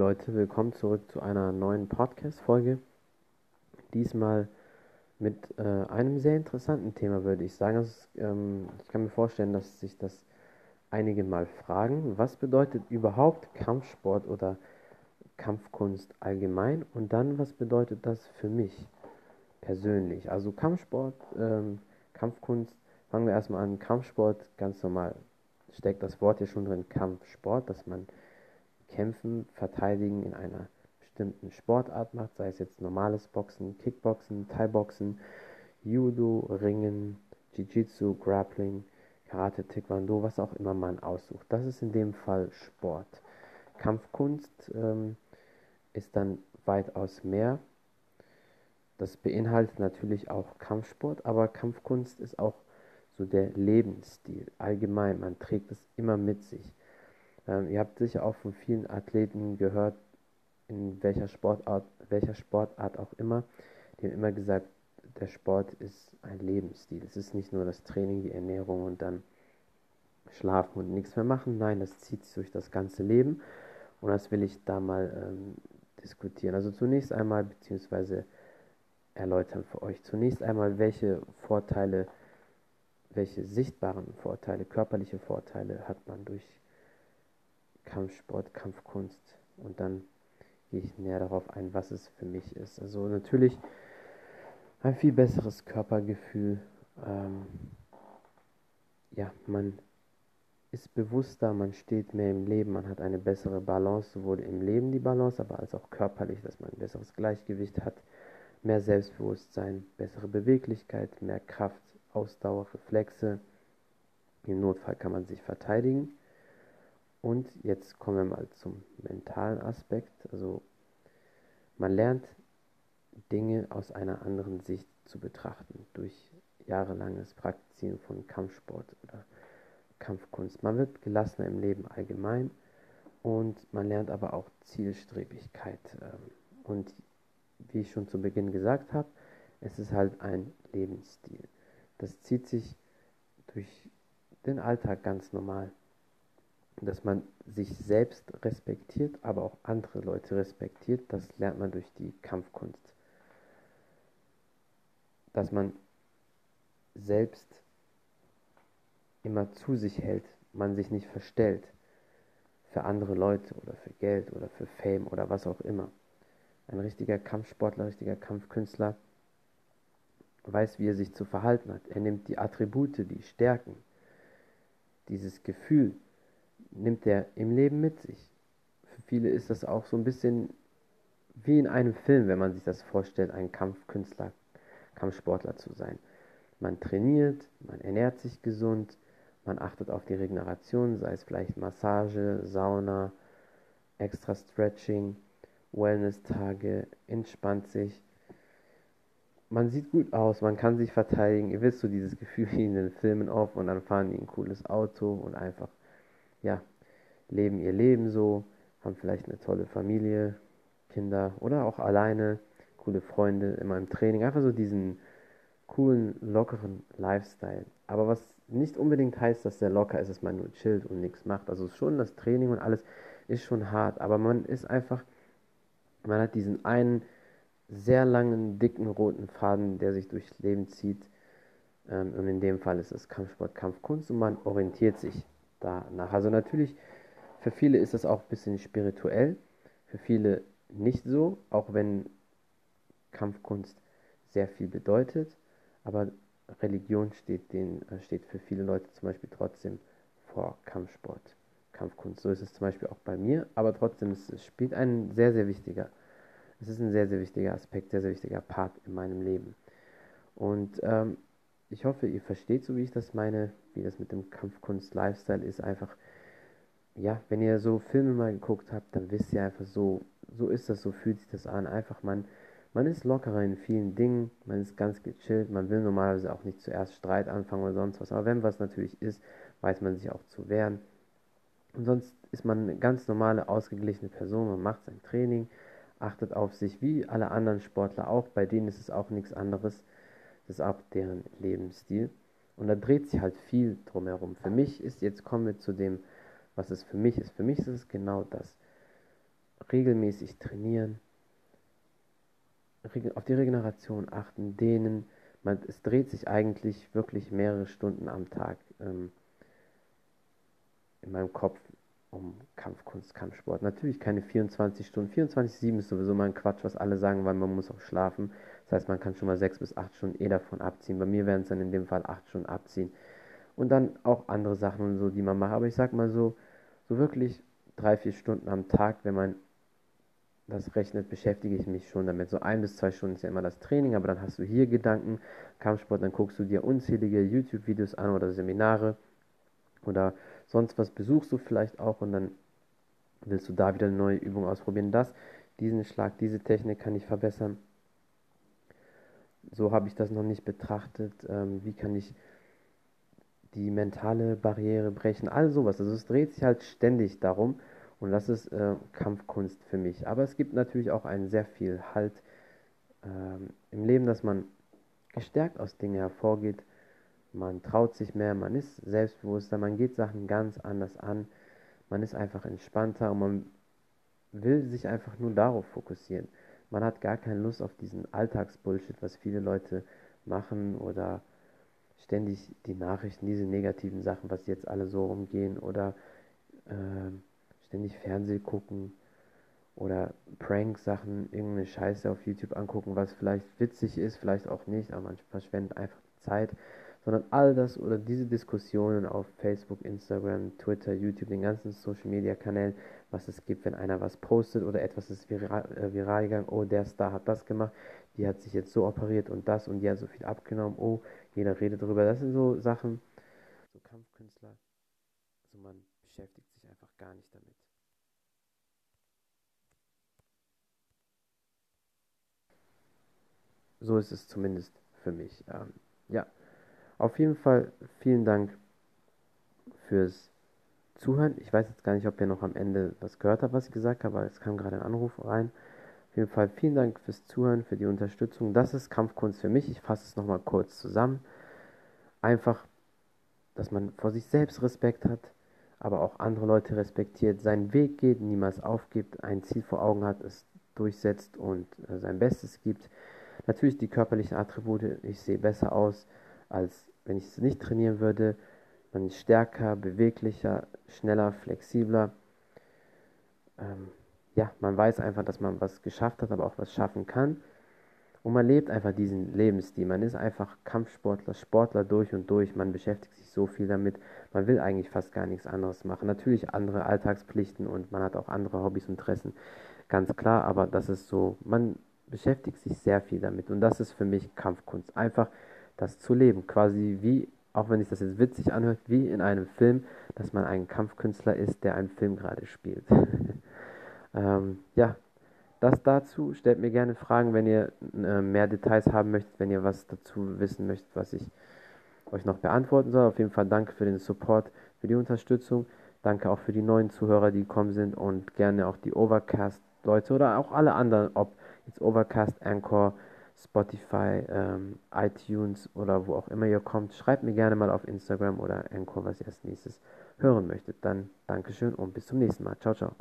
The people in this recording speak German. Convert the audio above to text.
Leute, willkommen zurück zu einer neuen Podcast-Folge. Diesmal mit äh, einem sehr interessanten Thema, würde ich sagen. Also, ähm, ich kann mir vorstellen, dass sich das einige mal fragen. Was bedeutet überhaupt Kampfsport oder Kampfkunst allgemein? Und dann, was bedeutet das für mich persönlich? Also Kampfsport, ähm, Kampfkunst, fangen wir erstmal an. Kampfsport, ganz normal, steckt das Wort hier schon drin, Kampfsport, dass man Kämpfen, Verteidigen in einer bestimmten Sportart macht, sei es jetzt normales Boxen, Kickboxen, Thai-Boxen, Judo, Ringen, Jiu-Jitsu, Grappling, Karate, Taekwondo, was auch immer man aussucht. Das ist in dem Fall Sport. Kampfkunst ähm, ist dann weitaus mehr. Das beinhaltet natürlich auch Kampfsport, aber Kampfkunst ist auch so der Lebensstil allgemein. Man trägt es immer mit sich. Ähm, ihr habt sicher auch von vielen Athleten gehört, in welcher Sportart, welcher Sportart auch immer, die haben immer gesagt, der Sport ist ein Lebensstil. Es ist nicht nur das Training, die Ernährung und dann schlafen und nichts mehr machen. Nein, das zieht sich durch das ganze Leben. Und das will ich da mal ähm, diskutieren. Also zunächst einmal, beziehungsweise erläutern für euch. Zunächst einmal, welche Vorteile, welche sichtbaren Vorteile, körperliche Vorteile hat man durch Kampfsport, Kampfkunst und dann gehe ich näher darauf ein, was es für mich ist. Also natürlich ein viel besseres Körpergefühl. Ähm, ja, man ist bewusster, man steht mehr im Leben, man hat eine bessere Balance, sowohl im Leben die Balance, aber als auch körperlich, dass man ein besseres Gleichgewicht hat, mehr Selbstbewusstsein, bessere Beweglichkeit, mehr Kraft, Ausdauer, Reflexe. Im Notfall kann man sich verteidigen. Und jetzt kommen wir mal zum mentalen Aspekt. Also man lernt Dinge aus einer anderen Sicht zu betrachten durch jahrelanges Praktizieren von Kampfsport oder Kampfkunst. Man wird gelassener im Leben allgemein und man lernt aber auch Zielstrebigkeit. Ähm, und wie ich schon zu Beginn gesagt habe, es ist halt ein Lebensstil. Das zieht sich durch den Alltag ganz normal dass man sich selbst respektiert, aber auch andere Leute respektiert, das lernt man durch die Kampfkunst. Dass man selbst immer zu sich hält, man sich nicht verstellt für andere Leute oder für Geld oder für Fame oder was auch immer. Ein richtiger Kampfsportler, richtiger Kampfkünstler weiß, wie er sich zu verhalten hat. Er nimmt die Attribute, die Stärken, dieses Gefühl, nimmt er im Leben mit sich. Für viele ist das auch so ein bisschen wie in einem Film, wenn man sich das vorstellt, ein Kampfkünstler, Kampfsportler zu sein. Man trainiert, man ernährt sich gesund, man achtet auf die Regeneration, sei es vielleicht Massage, Sauna, extra Stretching, Wellness-Tage, entspannt sich. Man sieht gut aus, man kann sich verteidigen. Ihr wisst so dieses Gefühl wie in den Filmen auf und dann fahren die ein cooles Auto und einfach ja, leben ihr Leben so, haben vielleicht eine tolle Familie, Kinder oder auch alleine, coole Freunde, immer im Training, einfach so diesen coolen, lockeren Lifestyle. Aber was nicht unbedingt heißt, dass der locker ist, dass man nur chillt und nichts macht. Also schon das Training und alles ist schon hart, aber man ist einfach, man hat diesen einen sehr langen, dicken roten Faden, der sich durchs Leben zieht. Ähm, und in dem Fall ist es Kampfsport, Kampfkunst und man orientiert sich danach. Also natürlich, für viele ist das auch ein bisschen spirituell, für viele nicht so, auch wenn Kampfkunst sehr viel bedeutet, aber Religion steht, den, steht für viele Leute zum Beispiel trotzdem vor Kampfsport, Kampfkunst. So ist es zum Beispiel auch bei mir, aber trotzdem es, es spielt ein sehr, sehr wichtiger, es ist ein sehr, sehr wichtiger Aspekt, sehr, sehr wichtiger Part in meinem Leben. Und ähm, ich hoffe, ihr versteht so, wie ich das meine, wie das mit dem Kampfkunst-Lifestyle ist. Einfach, ja, wenn ihr so Filme mal geguckt habt, dann wisst ihr einfach so, so ist das, so fühlt sich das an. Einfach, man, man ist lockerer in vielen Dingen, man ist ganz gechillt, man will normalerweise auch nicht zuerst Streit anfangen oder sonst was. Aber wenn was natürlich ist, weiß man sich auch zu wehren. Und sonst ist man eine ganz normale, ausgeglichene Person, man macht sein Training, achtet auf sich, wie alle anderen Sportler auch. Bei denen ist es auch nichts anderes das auch deren Lebensstil. Und da dreht sich halt viel drumherum. Für mich ist, jetzt kommen wir zu dem, was es für mich ist. Für mich ist es genau das. regelmäßig trainieren, auf die Regeneration achten, dehnen. Man, es dreht sich eigentlich wirklich mehrere Stunden am Tag ähm, in meinem Kopf um Kampfkunst, Kampfsport. Natürlich keine 24 Stunden. 24-7 ist sowieso mal ein Quatsch, was alle sagen, weil man muss auch schlafen. Das heißt, man kann schon mal 6 bis 8 Stunden eh davon abziehen. Bei mir werden es dann in dem Fall 8 Stunden abziehen. Und dann auch andere Sachen und so, die man macht. Aber ich sag mal so, so wirklich 3, 4 Stunden am Tag, wenn man das rechnet, beschäftige ich mich schon damit. So ein bis zwei Stunden ist ja immer das Training, aber dann hast du hier Gedanken, Kampfsport, dann guckst du dir unzählige YouTube-Videos an oder Seminare oder sonst was besuchst du vielleicht auch und dann willst du da wieder eine neue Übung ausprobieren. Das, diesen Schlag, diese Technik kann ich verbessern. So habe ich das noch nicht betrachtet. Ähm, wie kann ich die mentale Barriere brechen? All sowas. Also es dreht sich halt ständig darum. Und das ist äh, Kampfkunst für mich. Aber es gibt natürlich auch einen sehr viel Halt ähm, im Leben, dass man gestärkt aus Dingen hervorgeht. Man traut sich mehr, man ist selbstbewusster, man geht Sachen ganz anders an. Man ist einfach entspannter und man will sich einfach nur darauf fokussieren. Man hat gar keine Lust auf diesen Alltagsbullshit, was viele Leute machen oder ständig die Nachrichten, diese negativen Sachen, was jetzt alle so rumgehen oder äh, ständig Fernseh gucken oder Prank-Sachen, irgendeine Scheiße auf YouTube angucken, was vielleicht witzig ist, vielleicht auch nicht, aber man verschwendet einfach Zeit, sondern all das oder diese Diskussionen auf Facebook, Instagram, Twitter, YouTube, den ganzen Social-Media-Kanälen, was es gibt, wenn einer was postet oder etwas ist viral, äh, viral gegangen, oh, der Star hat das gemacht, die hat sich jetzt so operiert und das und die hat so viel abgenommen, oh, jeder redet darüber, das sind so Sachen, so Kampfkünstler, also man beschäftigt sich einfach gar nicht damit. So ist es zumindest für mich. Ähm, ja, auf jeden Fall vielen Dank fürs Zuhören. Ich weiß jetzt gar nicht, ob ihr noch am Ende was gehört habt, was ich gesagt habe, aber es kam gerade ein Anruf rein. Auf jeden Fall vielen Dank fürs Zuhören, für die Unterstützung. Das ist Kampfkunst für mich. Ich fasse es nochmal kurz zusammen. Einfach, dass man vor sich selbst Respekt hat, aber auch andere Leute respektiert, seinen Weg geht, niemals aufgibt, ein Ziel vor Augen hat, es durchsetzt und äh, sein Bestes gibt. Natürlich die körperlichen Attribute, ich sehe besser aus, als wenn ich es nicht trainieren würde. Man ist stärker, beweglicher, schneller, flexibler. Ähm, ja, man weiß einfach, dass man was geschafft hat, aber auch was schaffen kann. Und man lebt einfach diesen Lebensstil. Man ist einfach Kampfsportler, Sportler durch und durch. Man beschäftigt sich so viel damit. Man will eigentlich fast gar nichts anderes machen. Natürlich andere Alltagspflichten und man hat auch andere Hobbys und Interessen. Ganz klar, aber das ist so, man beschäftigt sich sehr viel damit. Und das ist für mich Kampfkunst. Einfach das zu leben. Quasi wie, auch wenn sich das jetzt witzig anhört, wie in einem Film, dass man ein Kampfkünstler ist, der einen Film gerade spielt. ähm, ja, das dazu. Stellt mir gerne Fragen, wenn ihr äh, mehr Details haben möchtet, wenn ihr was dazu wissen möchtet, was ich euch noch beantworten soll. Auf jeden Fall danke für den Support, für die Unterstützung. Danke auch für die neuen Zuhörer, die gekommen sind und gerne auch die Overcast-Leute oder auch alle anderen, ob jetzt Overcast, Anchor, Spotify, ähm, iTunes oder wo auch immer ihr kommt. Schreibt mir gerne mal auf Instagram oder Anchor, was ihr als nächstes hören möchtet. Dann Dankeschön und bis zum nächsten Mal. Ciao, ciao.